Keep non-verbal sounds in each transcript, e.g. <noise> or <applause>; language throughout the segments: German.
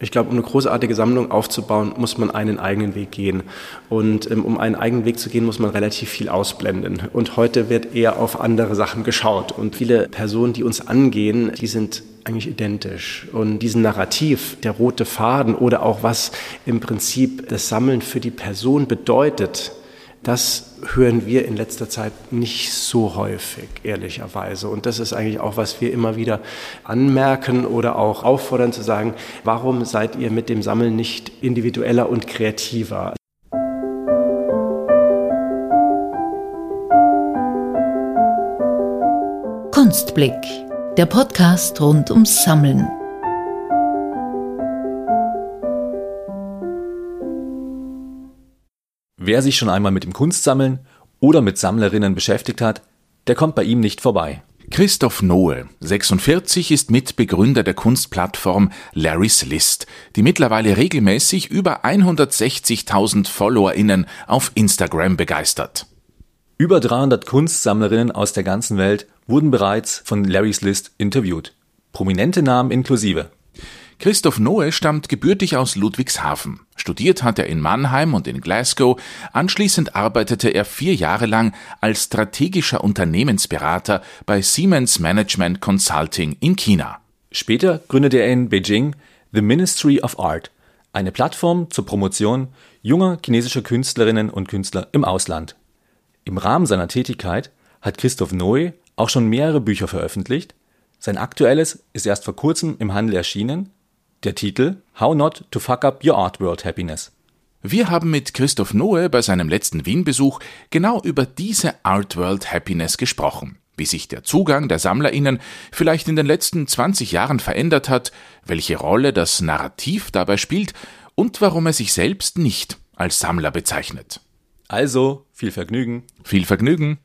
Ich glaube, um eine großartige Sammlung aufzubauen, muss man einen eigenen Weg gehen. Und ähm, um einen eigenen Weg zu gehen, muss man relativ viel ausblenden. Und heute wird eher auf andere Sachen geschaut. Und viele Personen, die uns angehen, die sind eigentlich identisch. Und diesen Narrativ, der rote Faden oder auch was im Prinzip das Sammeln für die Person bedeutet, das hören wir in letzter Zeit nicht so häufig, ehrlicherweise. Und das ist eigentlich auch, was wir immer wieder anmerken oder auch auffordern zu sagen, warum seid ihr mit dem Sammeln nicht individueller und kreativer? Kunstblick, der Podcast rund ums Sammeln. Wer sich schon einmal mit dem Kunstsammeln oder mit Sammlerinnen beschäftigt hat, der kommt bei ihm nicht vorbei. Christoph Noe, 46, ist Mitbegründer der Kunstplattform Larry's List, die mittlerweile regelmäßig über 160.000 FollowerInnen auf Instagram begeistert. Über 300 Kunstsammlerinnen aus der ganzen Welt wurden bereits von Larry's List interviewt. Prominente Namen inklusive. Christoph Noe stammt gebürtig aus Ludwigshafen. Studiert hat er in Mannheim und in Glasgow. Anschließend arbeitete er vier Jahre lang als strategischer Unternehmensberater bei Siemens Management Consulting in China. Später gründete er in Beijing The Ministry of Art, eine Plattform zur Promotion junger chinesischer Künstlerinnen und Künstler im Ausland. Im Rahmen seiner Tätigkeit hat Christoph Noe auch schon mehrere Bücher veröffentlicht. Sein aktuelles ist erst vor kurzem im Handel erschienen der Titel How Not to Fuck Up Your Art World Happiness. Wir haben mit Christoph Noe bei seinem letzten Wien-Besuch genau über diese Art World Happiness gesprochen. Wie sich der Zugang der SammlerInnen vielleicht in den letzten 20 Jahren verändert hat, welche Rolle das Narrativ dabei spielt und warum er sich selbst nicht als Sammler bezeichnet. Also, viel Vergnügen. Viel Vergnügen.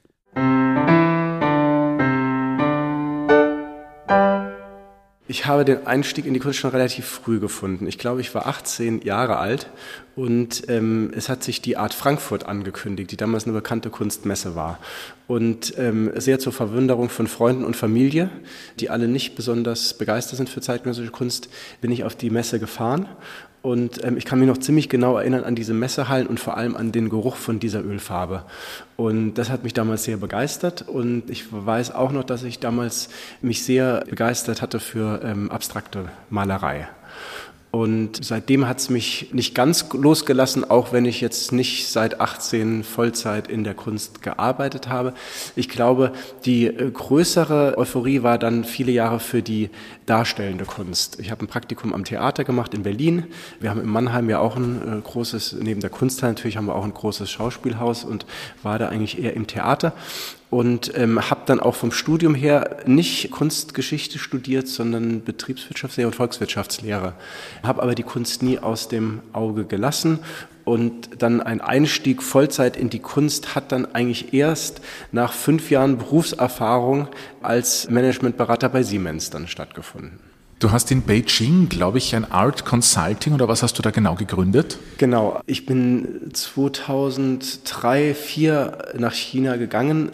Ich habe den Einstieg in die Kunst schon relativ früh gefunden. Ich glaube, ich war 18 Jahre alt und ähm, es hat sich die Art Frankfurt angekündigt, die damals eine bekannte Kunstmesse war. Und ähm, sehr zur Verwunderung von Freunden und Familie, die alle nicht besonders begeistert sind für zeitgenössische Kunst, bin ich auf die Messe gefahren und ähm, ich kann mich noch ziemlich genau erinnern an diese Messehallen und vor allem an den Geruch von dieser Ölfarbe. Und das hat mich damals sehr begeistert. Und ich weiß auch noch, dass ich damals mich sehr begeistert hatte für ähm, abstrakte Malerei. Und seitdem hat es mich nicht ganz losgelassen, auch wenn ich jetzt nicht seit 18 Vollzeit in der Kunst gearbeitet habe. Ich glaube, die äh, größere Euphorie war dann viele Jahre für die darstellende Kunst. Ich habe ein Praktikum am Theater gemacht in Berlin. Wir haben in Mannheim ja auch ein äh, großes, neben der Kunsthalle natürlich haben wir auch ein großes Schauspielhaus und war da eigentlich eher im Theater und ähm, habe dann auch vom Studium her nicht Kunstgeschichte studiert, sondern Betriebswirtschaftslehre und Volkswirtschaftslehre. Habe aber die Kunst nie aus dem Auge gelassen und dann ein Einstieg Vollzeit in die Kunst hat dann eigentlich erst nach fünf Jahren Berufserfahrung als Managementberater bei Siemens dann stattgefunden. Du hast in Beijing, glaube ich, ein Art Consulting oder was hast du da genau gegründet? Genau, ich bin 2003, 2004 nach China gegangen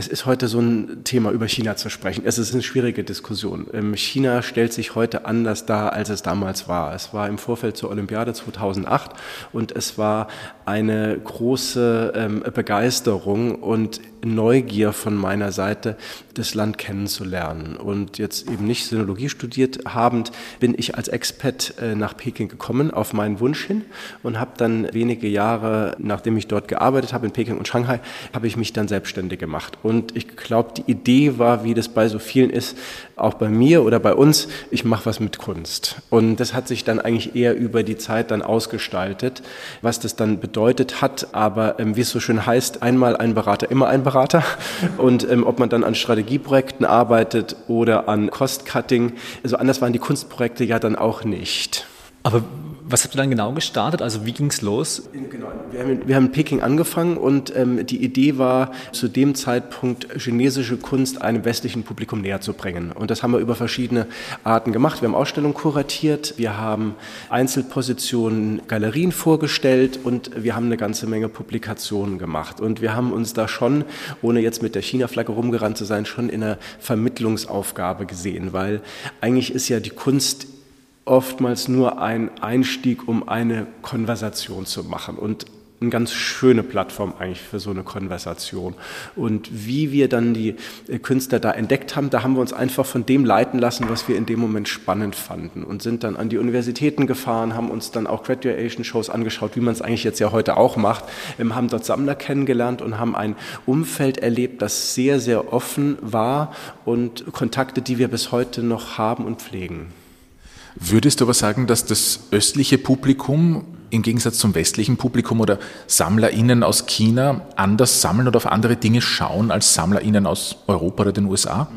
das ist heute so ein Thema, über China zu sprechen. Es ist eine schwierige Diskussion. Ähm, China stellt sich heute anders dar, als es damals war. Es war im Vorfeld zur Olympiade 2008 und es war eine große ähm, Begeisterung und Neugier von meiner Seite, das Land kennenzulernen. Und jetzt eben nicht Sinologie studiert habend, bin ich als Expat äh, nach Peking gekommen, auf meinen Wunsch hin und habe dann wenige Jahre, nachdem ich dort gearbeitet habe, in Peking und Shanghai, habe ich mich dann selbstständig gemacht. Und ich glaube, die Idee war, wie das bei so vielen ist, auch bei mir oder bei uns, ich mache was mit Kunst. Und das hat sich dann eigentlich eher über die Zeit dann ausgestaltet, was das dann bedeutet hat. Aber ähm, wie es so schön heißt, einmal ein Berater, immer ein Berater. <laughs> Und ähm, ob man dann an Strategieprojekten arbeitet oder an Cost-Cutting, also anders waren die Kunstprojekte ja dann auch nicht. Aber was habt ihr dann genau gestartet? Also wie ging es los? Genau. Wir haben, wir haben in Peking angefangen und ähm, die Idee war, zu dem Zeitpunkt chinesische Kunst einem westlichen Publikum näher zu bringen. Und das haben wir über verschiedene Arten gemacht. Wir haben Ausstellungen kuratiert, wir haben Einzelpositionen, Galerien vorgestellt und wir haben eine ganze Menge Publikationen gemacht. Und wir haben uns da schon, ohne jetzt mit der China-Flagge rumgerannt zu sein, schon in einer Vermittlungsaufgabe gesehen, weil eigentlich ist ja die Kunst oftmals nur ein Einstieg, um eine Konversation zu machen. Und eine ganz schöne Plattform eigentlich für so eine Konversation. Und wie wir dann die äh, Künstler da entdeckt haben, da haben wir uns einfach von dem leiten lassen, was wir in dem Moment spannend fanden und sind dann an die Universitäten gefahren, haben uns dann auch Graduation-Shows angeschaut, wie man es eigentlich jetzt ja heute auch macht, ähm, haben dort Sammler kennengelernt und haben ein Umfeld erlebt, das sehr, sehr offen war und Kontakte, die wir bis heute noch haben und pflegen. Würdest du aber sagen, dass das östliche Publikum im Gegensatz zum westlichen Publikum oder SammlerInnen aus China anders sammeln oder auf andere Dinge schauen als SammlerInnen aus Europa oder den USA?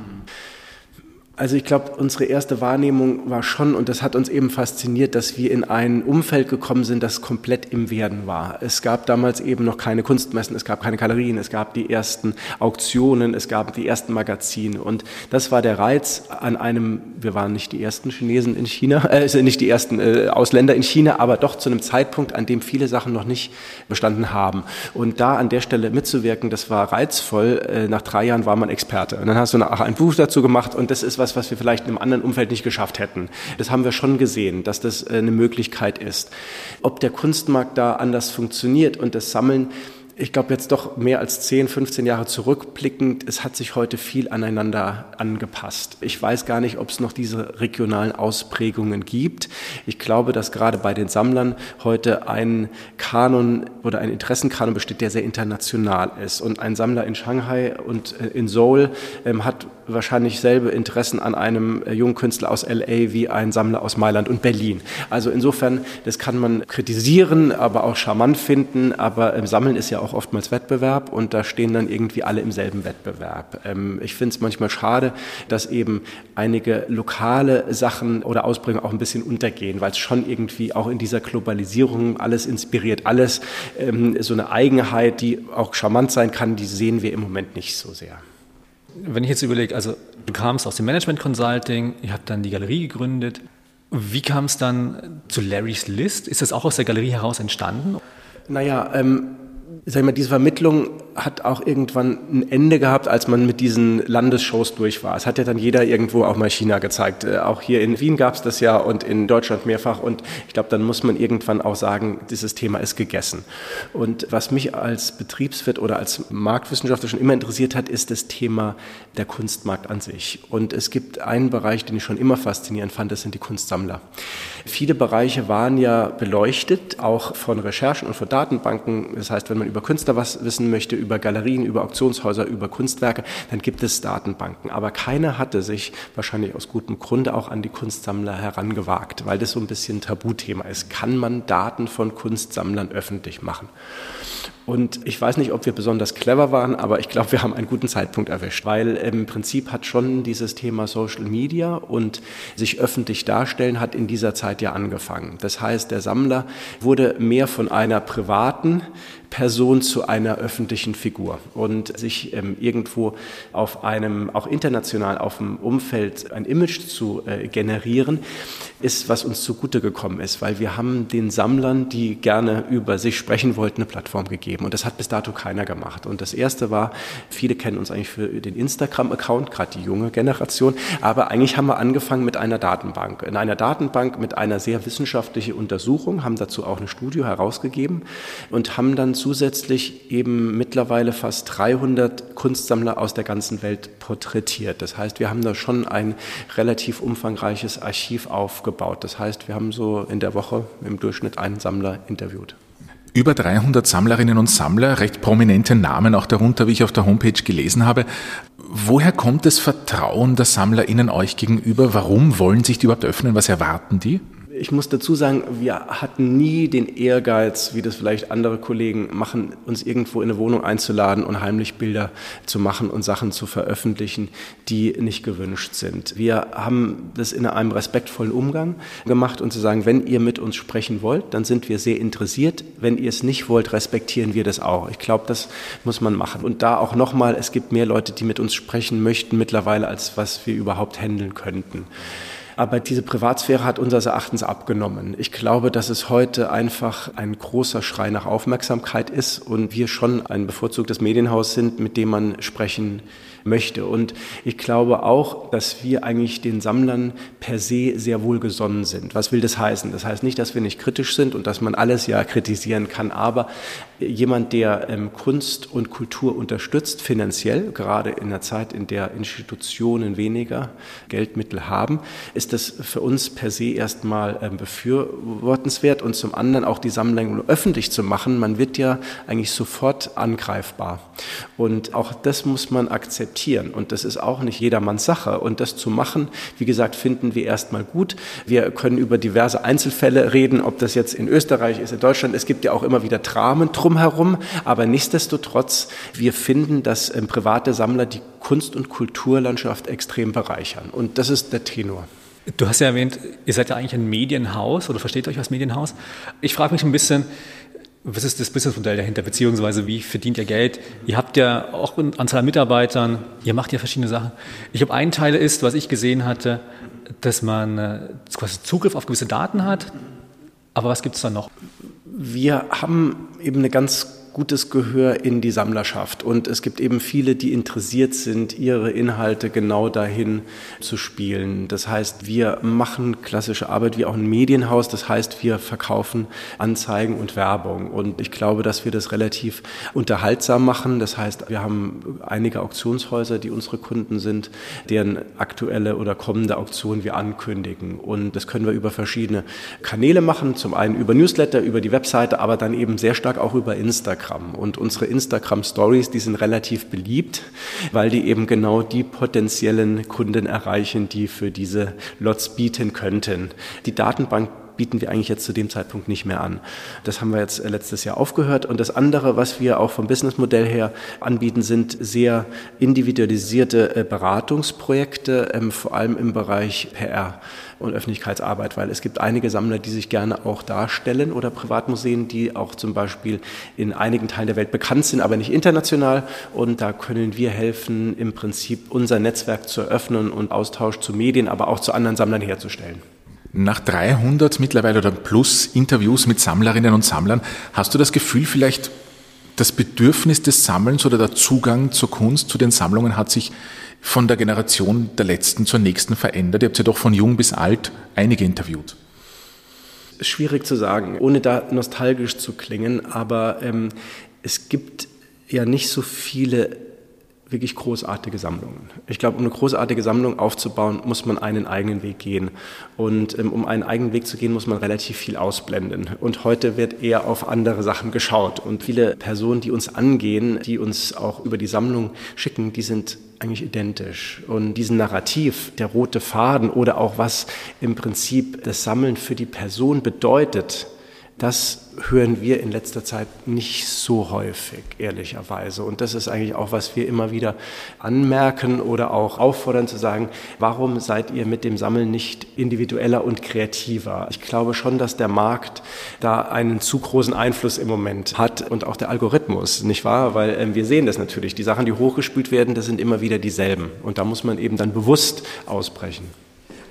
Also ich glaube, unsere erste Wahrnehmung war schon, und das hat uns eben fasziniert, dass wir in ein Umfeld gekommen sind, das komplett im Werden war. Es gab damals eben noch keine Kunstmessen, es gab keine Galerien, es gab die ersten Auktionen, es gab die ersten Magazine. Und das war der Reiz an einem, wir waren nicht die ersten Chinesen in China, <laughs> äh, nicht die ersten äh, Ausländer in China, aber doch zu einem Zeitpunkt, an dem viele Sachen noch nicht bestanden haben. Und da an der Stelle mitzuwirken, das war reizvoll. Äh, nach drei Jahren war man Experte. Und dann hast du auch ein Buch dazu gemacht und das ist was, was wir vielleicht in einem anderen Umfeld nicht geschafft hätten. Das haben wir schon gesehen, dass das äh, eine Möglichkeit ist. Ob der Kunstmarkt da anders funktioniert und das Sammeln ich glaube jetzt doch mehr als 10, 15 Jahre zurückblickend, es hat sich heute viel aneinander angepasst. Ich weiß gar nicht, ob es noch diese regionalen Ausprägungen gibt. Ich glaube, dass gerade bei den Sammlern heute ein Kanon oder ein Interessenkanon besteht, der sehr international ist. Und ein Sammler in Shanghai und äh, in Seoul ähm, hat wahrscheinlich selbe Interessen an einem äh, jungen Künstler aus LA wie ein Sammler aus Mailand und Berlin. Also insofern, das kann man kritisieren, aber auch charmant finden. Aber ähm, Sammeln ist ja auch oftmals Wettbewerb und da stehen dann irgendwie alle im selben Wettbewerb. Ähm, ich finde es manchmal schade, dass eben einige lokale Sachen oder Ausprägungen auch ein bisschen untergehen, weil es schon irgendwie auch in dieser Globalisierung alles inspiriert, alles ähm, so eine Eigenheit, die auch charmant sein kann, die sehen wir im Moment nicht so sehr. Wenn ich jetzt überlege, also du kamst aus dem Management Consulting, ihr habt dann die Galerie gegründet. Wie kam es dann zu Larry's List? Ist das auch aus der Galerie heraus entstanden? Naja, ähm, sag ich mal, diese Vermittlung hat auch irgendwann ein Ende gehabt, als man mit diesen Landesshows durch war. Es hat ja dann jeder irgendwo auch mal China gezeigt. Äh, auch hier in Wien gab es das ja und in Deutschland mehrfach. Und ich glaube, dann muss man irgendwann auch sagen, dieses Thema ist gegessen. Und was mich als Betriebswirt oder als Marktwissenschaftler schon immer interessiert hat, ist das Thema der Kunstmarkt an sich. Und es gibt einen Bereich, den ich schon immer faszinierend fand, das sind die Kunstsammler. Viele Bereiche waren ja beleuchtet, auch von Recherchen und von Datenbanken. Das heißt, wenn man über Künstler was wissen möchte, über Galerien, über Auktionshäuser, über Kunstwerke, dann gibt es Datenbanken. Aber keiner hatte sich wahrscheinlich aus gutem Grunde auch an die Kunstsammler herangewagt, weil das so ein bisschen Tabuthema ist. Kann man Daten von Kunstsammlern öffentlich machen? Und ich weiß nicht, ob wir besonders clever waren, aber ich glaube, wir haben einen guten Zeitpunkt erwischt, weil im Prinzip hat schon dieses Thema Social Media und sich öffentlich darstellen hat in dieser Zeit ja angefangen. Das heißt, der Sammler wurde mehr von einer privaten Person zu einer öffentlichen Figur. Und sich ähm, irgendwo auf einem, auch international auf dem Umfeld ein Image zu äh, generieren, ist, was uns zugute gekommen ist, weil wir haben den Sammlern, die gerne über sich sprechen wollten, eine Plattform gegeben und das hat bis dato keiner gemacht. Und das erste war, viele kennen uns eigentlich für den Instagram-Account, gerade die junge Generation, aber eigentlich haben wir angefangen mit einer Datenbank. In einer Datenbank mit einer sehr wissenschaftlichen Untersuchung, haben dazu auch eine Studie herausgegeben und haben dann zusätzlich eben mittlerweile fast 300 Kunstsammler aus der ganzen Welt porträtiert. Das heißt, wir haben da schon ein relativ umfangreiches Archiv aufgebaut. Das heißt, wir haben so in der Woche im Durchschnitt einen Sammler interviewt. Über 300 Sammlerinnen und Sammler, recht prominente Namen auch darunter, wie ich auf der Homepage gelesen habe. Woher kommt das Vertrauen der SammlerInnen euch gegenüber? Warum wollen sich die überhaupt öffnen? Was erwarten die? Ich muss dazu sagen, wir hatten nie den Ehrgeiz, wie das vielleicht andere Kollegen machen, uns irgendwo in eine Wohnung einzuladen und heimlich Bilder zu machen und Sachen zu veröffentlichen, die nicht gewünscht sind. Wir haben das in einem respektvollen Umgang gemacht und zu sagen, wenn ihr mit uns sprechen wollt, dann sind wir sehr interessiert. Wenn ihr es nicht wollt, respektieren wir das auch. Ich glaube, das muss man machen. Und da auch nochmal, es gibt mehr Leute, die mit uns sprechen möchten mittlerweile, als was wir überhaupt handeln könnten. Aber diese Privatsphäre hat unseres Erachtens abgenommen. Ich glaube, dass es heute einfach ein großer Schrei nach Aufmerksamkeit ist und wir schon ein bevorzugtes Medienhaus sind, mit dem man sprechen möchte. Und ich glaube auch, dass wir eigentlich den Sammlern per se sehr wohlgesonnen sind. Was will das heißen? Das heißt nicht, dass wir nicht kritisch sind und dass man alles ja kritisieren kann, aber jemand, der ähm, Kunst und Kultur unterstützt, finanziell, gerade in einer Zeit, in der Institutionen weniger Geldmittel haben, ist das für uns per se erstmal ähm, befürwortenswert und zum anderen auch die Sammlung öffentlich zu machen. Man wird ja eigentlich sofort angreifbar. Und auch das muss man akzeptieren. Und das ist auch nicht jedermanns Sache. Und das zu machen, wie gesagt, finden wir erstmal gut. Wir können über diverse Einzelfälle reden, ob das jetzt in Österreich ist, in Deutschland. Es gibt ja auch immer wieder Dramen drumherum. Aber nichtsdestotrotz, wir finden, dass ähm, private Sammler die Kunst- und Kulturlandschaft extrem bereichern. Und das ist der Tenor. Du hast ja erwähnt, ihr seid ja eigentlich ein Medienhaus oder versteht euch als Medienhaus. Ich frage mich ein bisschen, was ist das Businessmodell dahinter, beziehungsweise wie verdient ihr Geld? Ihr habt ja auch eine Anzahl Mitarbeitern, ihr macht ja verschiedene Sachen. Ich habe einen Teil ist, was ich gesehen hatte, dass man äh, quasi Zugriff auf gewisse Daten hat. Aber was gibt es da noch? Wir haben eben eine ganz gutes Gehör in die Sammlerschaft. Und es gibt eben viele, die interessiert sind, ihre Inhalte genau dahin zu spielen. Das heißt, wir machen klassische Arbeit wie auch ein Medienhaus. Das heißt, wir verkaufen Anzeigen und Werbung. Und ich glaube, dass wir das relativ unterhaltsam machen. Das heißt, wir haben einige Auktionshäuser, die unsere Kunden sind, deren aktuelle oder kommende Auktion wir ankündigen. Und das können wir über verschiedene Kanäle machen. Zum einen über Newsletter, über die Webseite, aber dann eben sehr stark auch über Instagram. Instagram. Und unsere Instagram Stories, die sind relativ beliebt, weil die eben genau die potenziellen Kunden erreichen, die für diese Lots bieten könnten. Die Datenbank bieten wir eigentlich jetzt zu dem Zeitpunkt nicht mehr an. Das haben wir jetzt äh, letztes Jahr aufgehört. Und das andere, was wir auch vom Businessmodell her anbieten, sind sehr individualisierte äh, Beratungsprojekte, ähm, vor allem im Bereich PR und Öffentlichkeitsarbeit, weil es gibt einige Sammler, die sich gerne auch darstellen oder Privatmuseen, die auch zum Beispiel in einigen Teilen der Welt bekannt sind, aber nicht international. Und da können wir helfen, im Prinzip unser Netzwerk zu eröffnen und Austausch zu Medien, aber auch zu anderen Sammlern herzustellen. Nach 300 mittlerweile oder plus Interviews mit Sammlerinnen und Sammlern, hast du das Gefühl, vielleicht das Bedürfnis des Sammelns oder der Zugang zur Kunst, zu den Sammlungen hat sich von der Generation der letzten zur nächsten verändert? Ihr habt ja doch von jung bis alt einige interviewt. Schwierig zu sagen, ohne da nostalgisch zu klingen, aber ähm, es gibt ja nicht so viele wirklich großartige Sammlungen. Ich glaube, um eine großartige Sammlung aufzubauen, muss man einen eigenen Weg gehen. Und ähm, um einen eigenen Weg zu gehen, muss man relativ viel ausblenden. Und heute wird eher auf andere Sachen geschaut. Und viele Personen, die uns angehen, die uns auch über die Sammlung schicken, die sind eigentlich identisch. Und diesen Narrativ, der rote Faden oder auch was im Prinzip das Sammeln für die Person bedeutet, das hören wir in letzter Zeit nicht so häufig, ehrlicherweise. Und das ist eigentlich auch, was wir immer wieder anmerken oder auch auffordern zu sagen, warum seid ihr mit dem Sammeln nicht individueller und kreativer? Ich glaube schon, dass der Markt da einen zu großen Einfluss im Moment hat und auch der Algorithmus, nicht wahr? Weil äh, wir sehen das natürlich. Die Sachen, die hochgespült werden, das sind immer wieder dieselben. Und da muss man eben dann bewusst ausbrechen.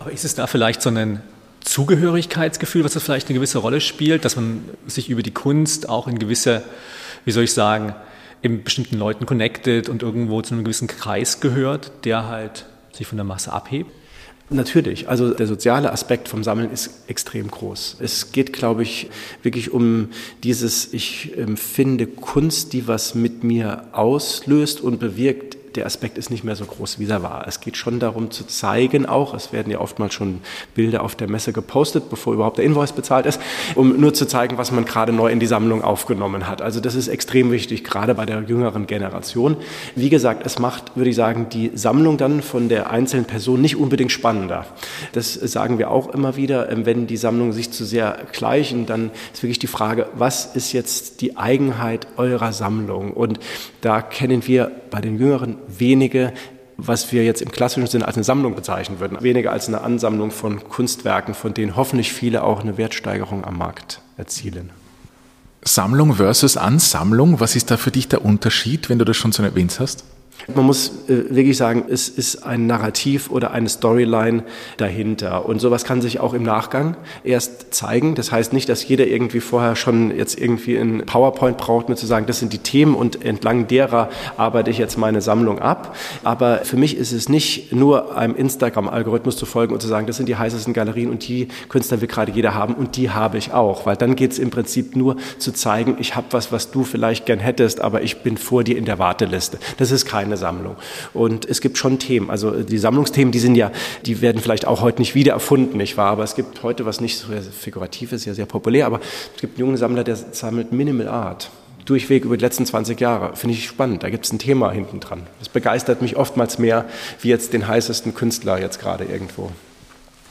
Aber ist es da vielleicht so ein Zugehörigkeitsgefühl, was das vielleicht eine gewisse Rolle spielt, dass man sich über die Kunst auch in gewisse, wie soll ich sagen, in bestimmten Leuten connected und irgendwo zu einem gewissen Kreis gehört, der halt sich von der Masse abhebt? Natürlich, also der soziale Aspekt vom Sammeln ist extrem groß. Es geht, glaube ich, wirklich um dieses, ich empfinde Kunst, die was mit mir auslöst und bewirkt, der Aspekt ist nicht mehr so groß, wie er war. Es geht schon darum zu zeigen auch, es werden ja oftmals schon Bilder auf der Messe gepostet, bevor überhaupt der Invoice bezahlt ist, um nur zu zeigen, was man gerade neu in die Sammlung aufgenommen hat. Also das ist extrem wichtig, gerade bei der jüngeren Generation. Wie gesagt, es macht, würde ich sagen, die Sammlung dann von der einzelnen Person nicht unbedingt spannender. Das sagen wir auch immer wieder, ähm, wenn die Sammlungen sich zu sehr gleichen, dann ist wirklich die Frage, was ist jetzt die Eigenheit eurer Sammlung? Und da kennen wir bei den jüngeren wenige, was wir jetzt im klassischen Sinne als eine Sammlung bezeichnen würden, weniger als eine Ansammlung von Kunstwerken, von denen hoffentlich viele auch eine Wertsteigerung am Markt erzielen. Sammlung versus Ansammlung, was ist da für dich der Unterschied, wenn du das schon so erwähnt hast? Man muss äh, wirklich sagen, es ist ein Narrativ oder eine Storyline dahinter. Und sowas kann sich auch im Nachgang erst zeigen. Das heißt nicht, dass jeder irgendwie vorher schon jetzt irgendwie ein PowerPoint braucht, mir zu sagen, das sind die Themen und entlang derer arbeite ich jetzt meine Sammlung ab. Aber für mich ist es nicht nur einem Instagram-Algorithmus zu folgen und zu sagen, das sind die heißesten Galerien und die Künstler will gerade jeder haben und die habe ich auch. Weil dann geht es im Prinzip nur zu zeigen, ich habe was, was du vielleicht gern hättest, aber ich bin vor dir in der Warteliste. Das ist keine Sammlung. Und es gibt schon Themen. Also die Sammlungsthemen, die sind ja, die werden vielleicht auch heute nicht wieder erfunden, nicht wahr? Aber es gibt heute was nicht so figurativ ist, ja sehr populär, aber es gibt einen jungen Sammler, der sammelt Minimal Art durchweg über die letzten 20 Jahre. Finde ich spannend. Da gibt es ein Thema hinten dran. Das begeistert mich oftmals mehr wie jetzt den heißesten Künstler jetzt gerade irgendwo.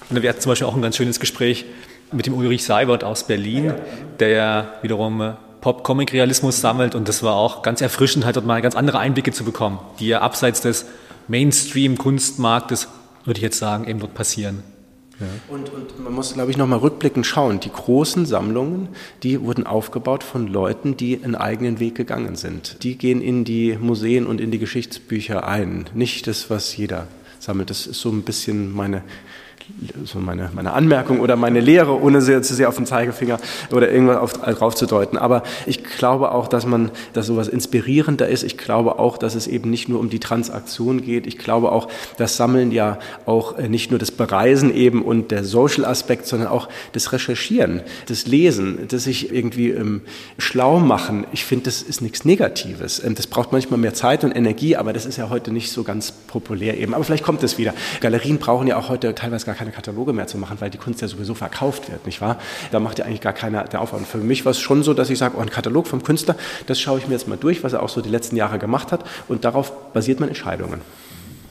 Und wir hatten zum Beispiel auch ein ganz schönes Gespräch mit dem Ulrich Seibert aus Berlin, der wiederum Pop-Comic-Realismus sammelt und das war auch ganz erfrischend, halt dort mal ganz andere Einblicke zu bekommen, die ja abseits des Mainstream-Kunstmarktes, würde ich jetzt sagen, eben dort passieren. Ja. Und, und, man muss, glaube ich, nochmal rückblickend schauen. Die großen Sammlungen, die wurden aufgebaut von Leuten, die einen eigenen Weg gegangen sind. Die gehen in die Museen und in die Geschichtsbücher ein. Nicht das, was jeder sammelt. Das ist so ein bisschen meine so meine, meine Anmerkung oder meine Lehre, ohne sehr, zu sehr auf den Zeigefinger oder irgendwas auf, drauf zu deuten. Aber ich glaube auch, dass man, dass sowas inspirierender ist. Ich glaube auch, dass es eben nicht nur um die Transaktion geht. Ich glaube auch, das Sammeln ja auch äh, nicht nur das Bereisen eben und der Social Aspekt, sondern auch das Recherchieren, das Lesen, das sich irgendwie ähm, schlau machen. Ich finde, das ist nichts Negatives. Ähm, das braucht manchmal mehr Zeit und Energie, aber das ist ja heute nicht so ganz populär eben. Aber vielleicht kommt es wieder. Galerien brauchen ja auch heute teilweise gar keine Kataloge mehr zu machen, weil die Kunst ja sowieso verkauft wird, nicht wahr? Da macht ja eigentlich gar keiner der Aufwand. Für mich war es schon so, dass ich sage, oh, ein Katalog vom Künstler, das schaue ich mir jetzt mal durch, was er auch so die letzten Jahre gemacht hat und darauf basiert man Entscheidungen.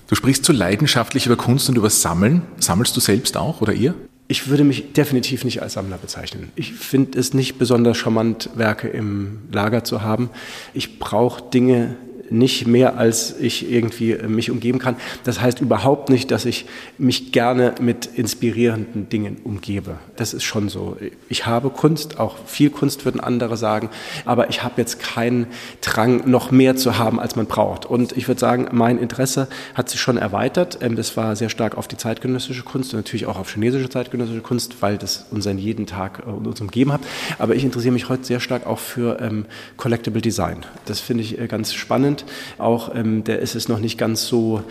Du sprichst so leidenschaftlich über Kunst und über Sammeln. Sammelst du selbst auch oder ihr? Ich würde mich definitiv nicht als Sammler bezeichnen. Ich finde es nicht besonders charmant, Werke im Lager zu haben. Ich brauche Dinge nicht mehr, als ich irgendwie äh, mich umgeben kann. Das heißt überhaupt nicht, dass ich mich gerne mit inspirierenden Dingen umgebe. Das ist schon so. Ich habe Kunst, auch viel Kunst würden andere sagen, aber ich habe jetzt keinen Drang, noch mehr zu haben, als man braucht. Und ich würde sagen, mein Interesse hat sich schon erweitert. Ähm, das war sehr stark auf die zeitgenössische Kunst und natürlich auch auf chinesische zeitgenössische Kunst, weil das unseren jeden Tag äh, uns umgeben hat. Aber ich interessiere mich heute sehr stark auch für ähm, Collectible Design. Das finde ich äh, ganz spannend. Auch ähm, der ist es noch nicht ganz so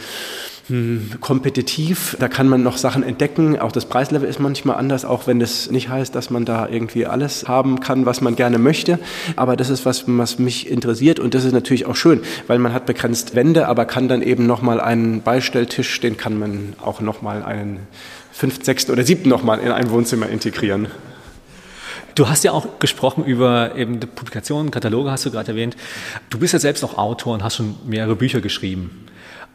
hm, kompetitiv. Da kann man noch Sachen entdecken. Auch das Preislevel ist manchmal anders, auch wenn das nicht heißt, dass man da irgendwie alles haben kann, was man gerne möchte. Aber das ist was, was mich interessiert und das ist natürlich auch schön, weil man hat begrenzt Wände, aber kann dann eben nochmal einen Beistelltisch, den kann man auch nochmal einen fünften, sechsten oder siebten nochmal in ein Wohnzimmer integrieren. Du hast ja auch gesprochen über eben Publikationen, Kataloge hast du gerade erwähnt. Du bist ja selbst auch Autor und hast schon mehrere Bücher geschrieben.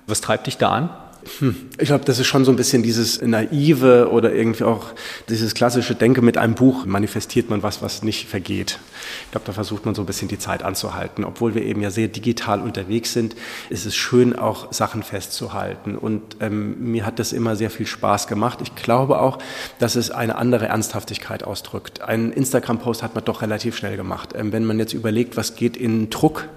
Was treibt dich da an? Hm. Ich glaube, das ist schon so ein bisschen dieses naive oder irgendwie auch dieses klassische Denken mit einem Buch manifestiert man was, was nicht vergeht. Ich glaube, da versucht man so ein bisschen die Zeit anzuhalten. Obwohl wir eben ja sehr digital unterwegs sind, ist es schön, auch Sachen festzuhalten. Und ähm, mir hat das immer sehr viel Spaß gemacht. Ich glaube auch, dass es eine andere Ernsthaftigkeit ausdrückt. Einen Instagram-Post hat man doch relativ schnell gemacht. Ähm, wenn man jetzt überlegt, was geht in Druck,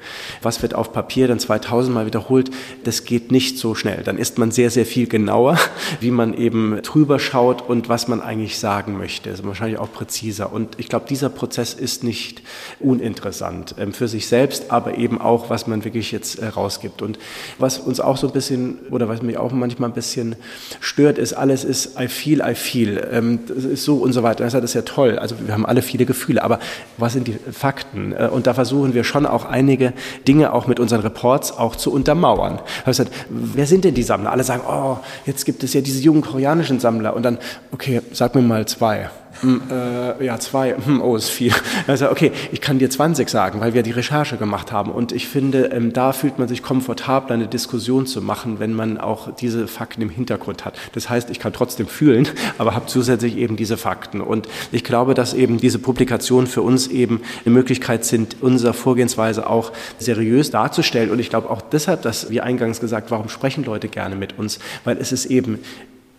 was wird auf Papier dann 2000 Mal wiederholt, das geht nicht so schnell. Dann ist man sehr, sehr viel genauer, <laughs> wie man eben drüber schaut und was man eigentlich sagen möchte. Also wahrscheinlich auch präziser. Und ich glaube, dieser Prozess ist nicht uninteressant ähm, für sich selbst, aber eben auch, was man wirklich jetzt äh, rausgibt. Und was uns auch so ein bisschen, oder was mich auch manchmal ein bisschen stört, ist, alles ist I feel, I feel. Ähm, das ist so und so weiter. Das ist ja toll. Also wir haben alle viele Gefühle, aber was sind die Fakten? Äh, und da versuchen wir schon auch einige Dinge auch mit unseren Reports auch zu untermauern. Also, wer sind denn die Sammler? Alle sagen, oh, jetzt gibt es ja diese jungen koreanischen Sammler und dann, okay, sag mir mal zwei. Hm, äh, ja, zwei, hm, oh, ist viel. Also, okay, ich kann dir 20 sagen, weil wir die Recherche gemacht haben. Und ich finde, ähm, da fühlt man sich komfortabler, eine Diskussion zu machen, wenn man auch diese Fakten im Hintergrund hat. Das heißt, ich kann trotzdem fühlen, aber habe zusätzlich eben diese Fakten. Und ich glaube, dass eben diese Publikationen für uns eben eine Möglichkeit sind, unsere Vorgehensweise auch seriös darzustellen. Und ich glaube auch deshalb, dass, wie eingangs gesagt, warum sprechen Leute gerne mit uns? Weil es ist eben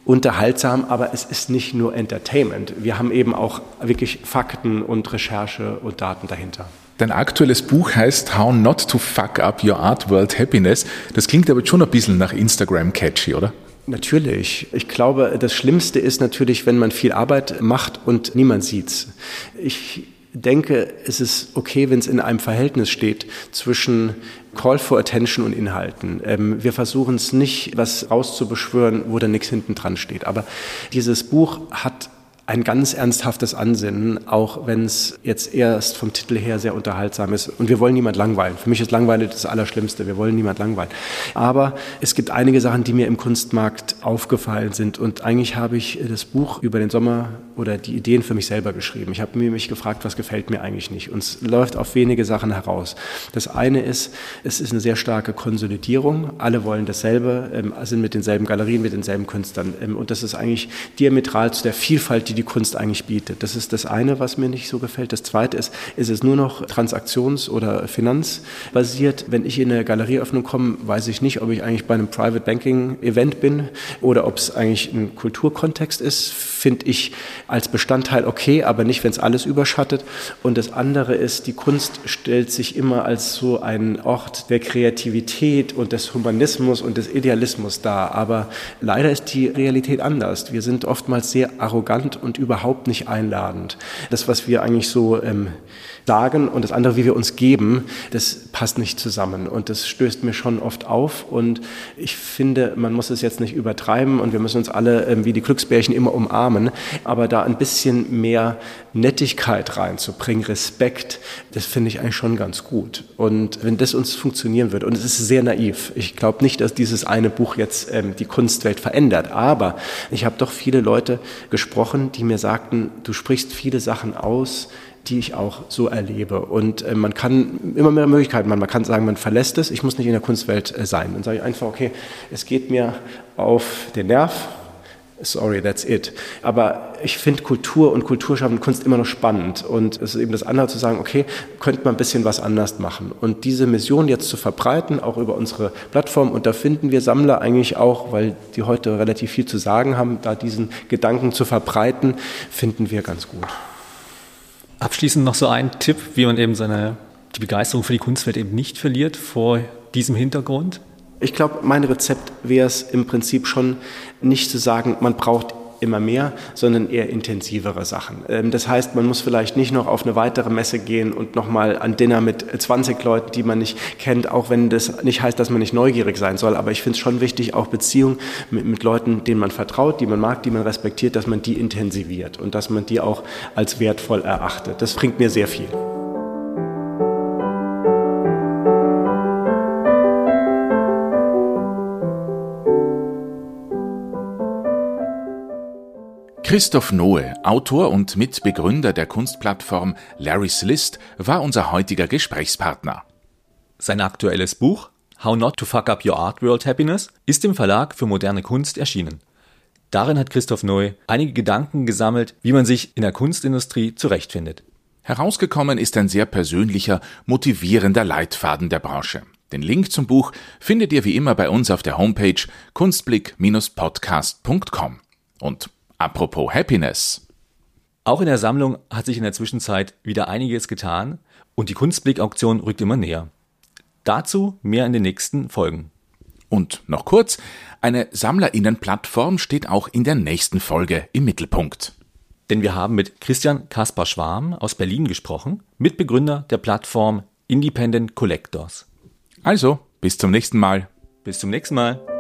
unterhaltsam, aber es ist nicht nur Entertainment. Wir haben eben auch wirklich Fakten und Recherche und Daten dahinter. Dein aktuelles Buch heißt How Not to Fuck Up Your Art World Happiness. Das klingt aber schon ein bisschen nach Instagram catchy, oder? Natürlich. Ich glaube, das Schlimmste ist natürlich, wenn man viel Arbeit macht und niemand sieht's. Ich denke, es ist okay, wenn es in einem Verhältnis steht zwischen Call for Attention und Inhalten. Ähm, wir versuchen es nicht, was rauszubeschwören, wo da nichts hinten dran steht. Aber dieses Buch hat ein ganz ernsthaftes Ansinnen, auch wenn es jetzt erst vom Titel her sehr unterhaltsam ist. Und wir wollen niemand langweilen. Für mich ist Langweile das Allerschlimmste. Wir wollen niemand langweilen. Aber es gibt einige Sachen, die mir im Kunstmarkt aufgefallen sind. Und eigentlich habe ich das Buch über den Sommer oder die Ideen für mich selber geschrieben. Ich habe mir mich gefragt, was gefällt mir eigentlich nicht. Und es läuft auf wenige Sachen heraus. Das eine ist, es ist eine sehr starke Konsolidierung. Alle wollen dasselbe, ähm, sind mit denselben Galerien, mit denselben Künstlern. Ähm, und das ist eigentlich diametral zu der Vielfalt, die die Kunst eigentlich bietet. Das ist das eine, was mir nicht so gefällt. Das zweite ist, ist es nur noch transaktions- oder finanzbasiert. Wenn ich in eine Galerieöffnung komme, weiß ich nicht, ob ich eigentlich bei einem Private Banking Event bin oder ob es eigentlich ein Kulturkontext ist. Finde ich als Bestandteil okay, aber nicht, wenn es alles überschattet. Und das andere ist, die Kunst stellt sich immer als so ein Ort der Kreativität und des Humanismus und des Idealismus dar. Aber leider ist die Realität anders. Wir sind oftmals sehr arrogant und und überhaupt nicht einladend. Das, was wir eigentlich so ähm, sagen und das andere, wie wir uns geben, das passt nicht zusammen. Und das stößt mir schon oft auf. Und ich finde, man muss es jetzt nicht übertreiben und wir müssen uns alle ähm, wie die Glücksbärchen immer umarmen. Aber da ein bisschen mehr Nettigkeit reinzubringen, Respekt, das finde ich eigentlich schon ganz gut. Und wenn das uns funktionieren würde, und es ist sehr naiv, ich glaube nicht, dass dieses eine Buch jetzt ähm, die Kunstwelt verändert, aber ich habe doch viele Leute gesprochen, die mir sagten, du sprichst viele Sachen aus, die ich auch so erlebe. Und äh, man kann immer mehr Möglichkeiten machen. Man kann sagen, man verlässt es, ich muss nicht in der Kunstwelt äh, sein. Dann sage ich einfach, okay, es geht mir auf den Nerv, Sorry, that's it. Aber ich finde Kultur und Kulturschaffen Kunst immer noch spannend. Und es ist eben das andere zu sagen, okay, könnte man ein bisschen was anders machen. Und diese Mission jetzt zu verbreiten, auch über unsere Plattform, und da finden wir Sammler eigentlich auch, weil die heute relativ viel zu sagen haben, da diesen Gedanken zu verbreiten, finden wir ganz gut. Abschließend noch so ein Tipp, wie man eben seine, die Begeisterung für die Kunstwelt eben nicht verliert vor diesem Hintergrund. Ich glaube, mein Rezept wäre es im Prinzip schon nicht zu sagen, man braucht immer mehr, sondern eher intensivere Sachen. Ähm, das heißt, man muss vielleicht nicht noch auf eine weitere Messe gehen und nochmal an Dinner mit 20 Leuten, die man nicht kennt, auch wenn das nicht heißt, dass man nicht neugierig sein soll. Aber ich finde es schon wichtig, auch Beziehungen mit, mit Leuten, denen man vertraut, die man mag, die man respektiert, dass man die intensiviert und dass man die auch als wertvoll erachtet. Das bringt mir sehr viel. Christoph Noe, Autor und Mitbegründer der Kunstplattform Larry's List, war unser heutiger Gesprächspartner. Sein aktuelles Buch How Not to Fuck Up Your Art World Happiness ist im Verlag für moderne Kunst erschienen. Darin hat Christoph Noe einige Gedanken gesammelt, wie man sich in der Kunstindustrie zurechtfindet. Herausgekommen ist ein sehr persönlicher, motivierender Leitfaden der Branche. Den Link zum Buch findet ihr wie immer bei uns auf der Homepage kunstblick-podcast.com. Und Apropos Happiness. Auch in der Sammlung hat sich in der Zwischenzeit wieder einiges getan und die Kunstblick-Auktion rückt immer näher. Dazu mehr in den nächsten Folgen. Und noch kurz, eine Sammlerinnenplattform steht auch in der nächsten Folge im Mittelpunkt. Denn wir haben mit Christian Kaspar Schwarm aus Berlin gesprochen, Mitbegründer der Plattform Independent Collectors. Also, bis zum nächsten Mal. Bis zum nächsten Mal.